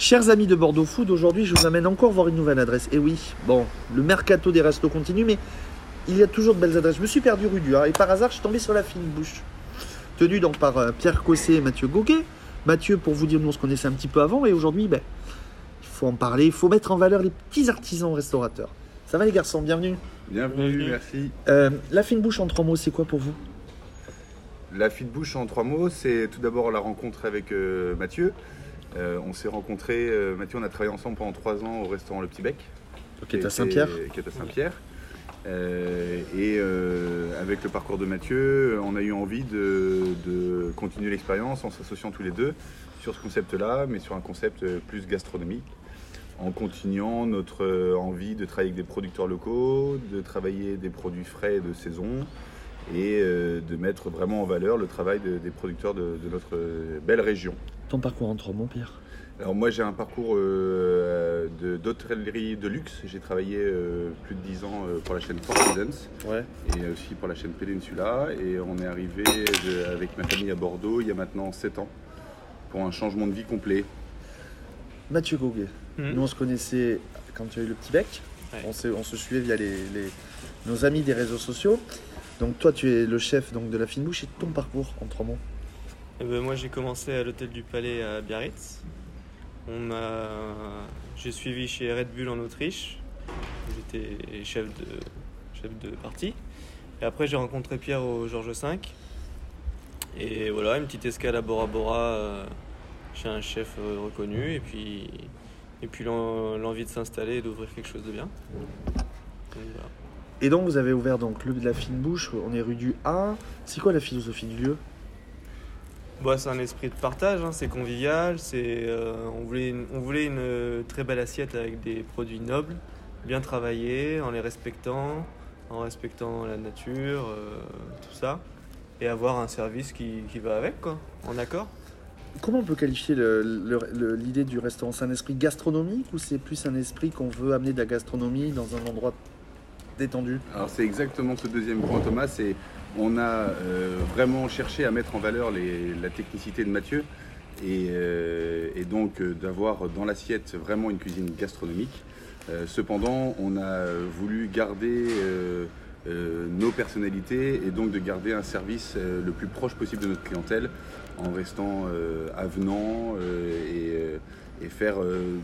Chers amis de Bordeaux Food, aujourd'hui je vous amène encore voir une nouvelle adresse. Et oui, bon, le mercato des restos continue, mais il y a toujours de belles adresses. Je me suis perdu rue du Har et par hasard je suis tombé sur la fine bouche. Tenue donc par euh, Pierre Cossé et Mathieu Goguet. Mathieu, pour vous dire, nous on se connaissait un petit peu avant et aujourd'hui, ben, il faut en parler, il faut mettre en valeur les petits artisans restaurateurs. Ça va les garçons, bienvenue. Bienvenue, Bienvenue. merci. Euh, la fine bouche en trois mots, c'est quoi pour vous? La fine bouche en trois mots, c'est tout d'abord la rencontre avec euh, Mathieu. Euh, on s'est rencontrés, euh, Mathieu, on a travaillé ensemble pendant trois ans au restaurant Le Petit Bec. Qui est à Saint-Pierre. Qui est à Saint-Pierre. Euh, et euh, avec le parcours de Mathieu, on a eu envie de, de continuer l'expérience en s'associant tous les deux sur ce concept-là, mais sur un concept plus gastronomique, en continuant notre envie de travailler avec des producteurs locaux, de travailler des produits frais et de saison, et euh, de mettre vraiment en valeur le travail de- des producteurs de, de notre euh, belle région. Ton parcours en trois mots, Pierre Alors moi j'ai un parcours euh, de- d'hôtellerie de luxe. J'ai travaillé euh, plus de 10 ans euh, pour la chaîne Four Seasons Ouais. et aussi pour la chaîne Peninsula. Et on est arrivé de- avec ma famille à Bordeaux il y a maintenant 7 ans pour un changement de vie complet. Mathieu Goguet. Mhm. Nous on se connaissait quand tu as eu le petit bec. Ouais. On, se suivait via les, les- nos amis des réseaux sociaux. Donc toi tu es le chef donc, de la fine bouche et ton parcours en trois mots. Eh ben, moi j'ai commencé à l'hôtel du Palais à Biarritz. On. J'ai suivi chez Red Bull en Autriche. J'étais chef de, chef de partie. Et après j'ai rencontré Pierre au Georges V. Et voilà, une petite escale à Bora Bora euh, chez un chef euh, reconnu. Et puis, l'envie de s'installer et d'ouvrir quelque chose de bien. Et donc vous avez ouvert donc le de la fine bouche, on est rue du A. C'est quoi la philosophie du lieu? Bon, c'est un esprit de partage, hein, c'est convivial, c'est, euh, on, voulait une, on voulait une euh, très belle assiette avec des produits nobles, bien travaillés, en les respectant, en respectant la nature, euh, tout ça, et avoir un service qui, qui va avec, quoi, en accord. Comment on peut qualifier l'idée du restaurant? C'est un esprit gastronomique ou c'est plus un esprit qu'on veut amener de la gastronomie dans un endroit Alors c'est exactement ce deuxième point Thomas, c'est on a euh, vraiment cherché à mettre en valeur la technicité de Mathieu et, euh, donc euh, d'avoir dans l'assiette vraiment une cuisine gastronomique. Cependant, on a voulu garder nos personnalités et donc de garder un service le plus proche possible de notre clientèle en restant avenant et, et faire euh,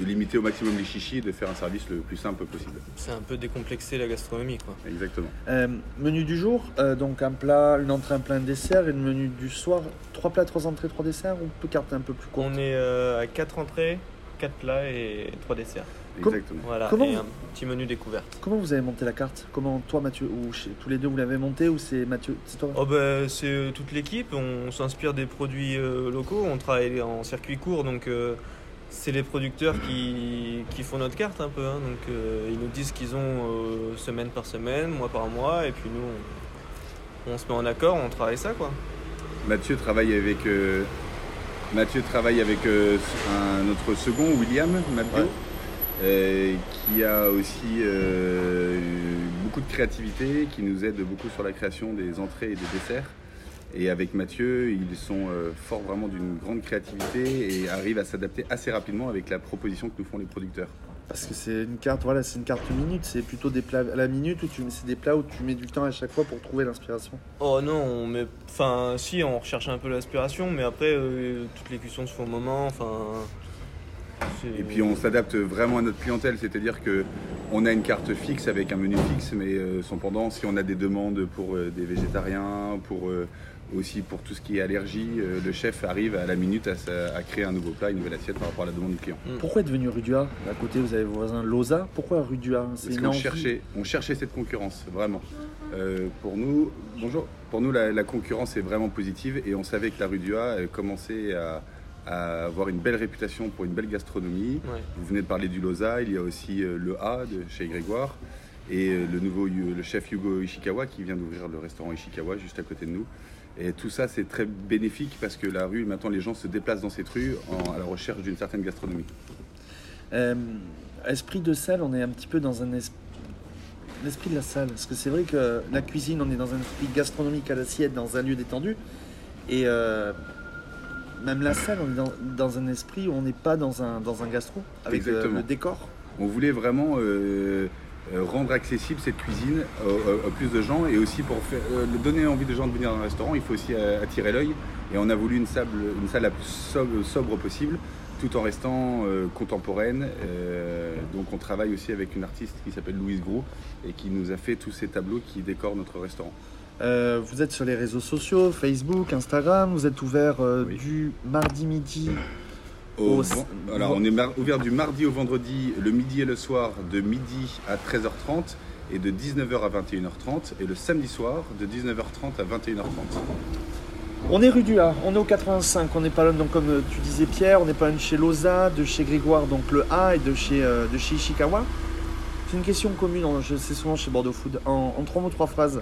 de limiter au maximum les chichis et de faire un service le plus simple possible. C'est un peu décomplexer la gastronomie, quoi. Exactement. Euh, Menu du jour, euh, donc un plat, une entrée, un plat, un dessert. Et le menu du soir, trois plats, trois entrées, trois desserts. On peut carter un peu plus court. On est euh, à 4 entrées, 4 plats et 3 desserts. Com- Exactement. Voilà, Comment et vous- un petit menu découverte. Comment vous avez monté la carte? Comment toi, Mathieu, ou chez tous les deux vous l'avez monté ou c'est Mathieu C'est toi? Oh bah, c'est euh, toute l'équipe, on s'inspire des produits euh, locaux, on travaille en circuit court, donc euh, c'est les producteurs qui, qui font notre carte un peu. hein. donc euh, ils nous disent ce qu'ils ont euh, semaine par semaine, mois par mois, et puis nous on, on se met en accord, on travaille ça quoi. Mathieu travaille avec euh, Mathieu travaille avec euh, un, notre second William Mabio, Ouais. Euh, qui a aussi euh, beaucoup de créativité, qui nous aide beaucoup sur la création des entrées et des desserts. Et avec Mathieu, ils sont euh, forts vraiment d'une grande créativité et arrivent à s'adapter assez rapidement avec la proposition que nous font les producteurs. Parce que c'est une carte, voilà, c'est une carte minute. C'est plutôt des plats à la minute ou tu c'est des plats où tu mets du temps à chaque fois pour trouver l'inspiration? Oh non, on met, enfin si on recherche un peu l'aspiration, mais après euh, toutes les cuissons se font au moment, enfin. Et puis on s'adapte vraiment à notre clientèle, c'est-à-dire que on a une carte fixe avec un menu fixe, mais euh, cependant, si on a des demandes pour euh, des végétariens, pour euh, aussi pour tout ce qui est allergie, euh, le chef arrive à la minute à, créer un nouveau plat, une nouvelle assiette par rapport à la demande du client. Pourquoi est devenu rue du A À côté, vous avez vos voisins Loza. Pourquoi rue du A C'est Parce qu'on cherchait, on cherchait cette concurrence, vraiment. Euh, pour nous, bonjour. Pour nous, la, la concurrence est vraiment positive et on savait que la rue du A elle commençait à, à avoir une belle réputation pour une belle gastronomie. Ouais. Vous venez de parler du Loza, il y a aussi euh, le A de chez Grégoire et euh, le nouveau le chef Hugo Ishikawa qui vient d'ouvrir le restaurant Ishikawa juste à côté de nous. Et tout ça, c'est très bénéfique parce que la rue, maintenant, les gens se déplacent dans cette rue en- à la recherche d'une certaine gastronomie. Euh, esprit de salle, on est un petit peu dans un es- l'esprit de la salle. Parce que c'est vrai que la cuisine, on est dans un esprit gastronomique à l'assiette, dans un lieu détendu. Et euh, même la salle, on est dans, dans un esprit où on n'est pas dans un, dans un gastro, avec euh, le décor. On voulait vraiment euh, euh, rendre accessible cette cuisine au plus de gens et aussi pour faire, euh, donner envie aux gens de venir dans le restaurant, il faut aussi attirer l'œil. Et on a voulu une, sable- une salle la plus sobre, sobre possible, tout en restant euh, contemporaine. Euh, donc on travaille aussi avec une artiste qui s'appelle Louise Grou et qui nous a fait tous ces tableaux qui décorent notre restaurant. Euh, vous êtes sur les réseaux sociaux, Facebook, Instagram, vous êtes ouvert euh, Oui. du mardi midi. Au alors on est mar- ouvert du mardi au vendredi, le midi et le soir, de midi à 13h30 et de 19h à 21h30 et le samedi soir de 19h30 à 21h30. On est rue du A, on est au 85, on n'est pas loin, donc comme euh, tu disais Pierre, on n'est pas loin de chez Loza, de chez Grégoire, donc le A, et de chez, euh, de chez Ishikawa. C'est une question commune, je sais souvent chez Bordeaux Food. En, en trois mots, trois phrases,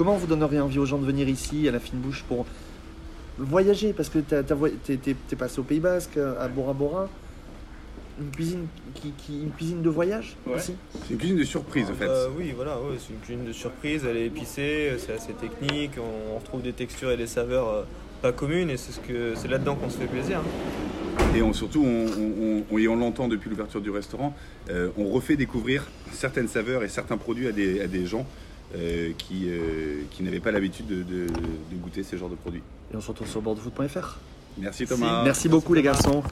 comment vous donneriez envie aux gens de venir ici, à la fine bouche, pour voyager? Parce que t'es- t'es passé au Pays Basque, à Bora Bora. Une cuisine, qui, qui- une cuisine de voyage Ouais. aussi C'est une cuisine de surprise en fait. Euh, oui, voilà, ouais, c'est une cuisine de surprise, elle est épicée, c'est assez technique, on retrouve des textures et des saveurs euh, pas communes et c'est ce que c'est là-dedans qu'on se fait plaisir. hein. Et on, surtout, on, on- on- et on l'entend depuis l'ouverture du restaurant, euh, on refait découvrir certaines saveurs et certains produits à des, à des gens euh, qui, euh, qui n'avaient pas l'habitude de, de- de goûter ces genres de produits. Et on se retrouve sur bordeauxfood.fr. Merci Thomas. Merci beaucoup les garçons.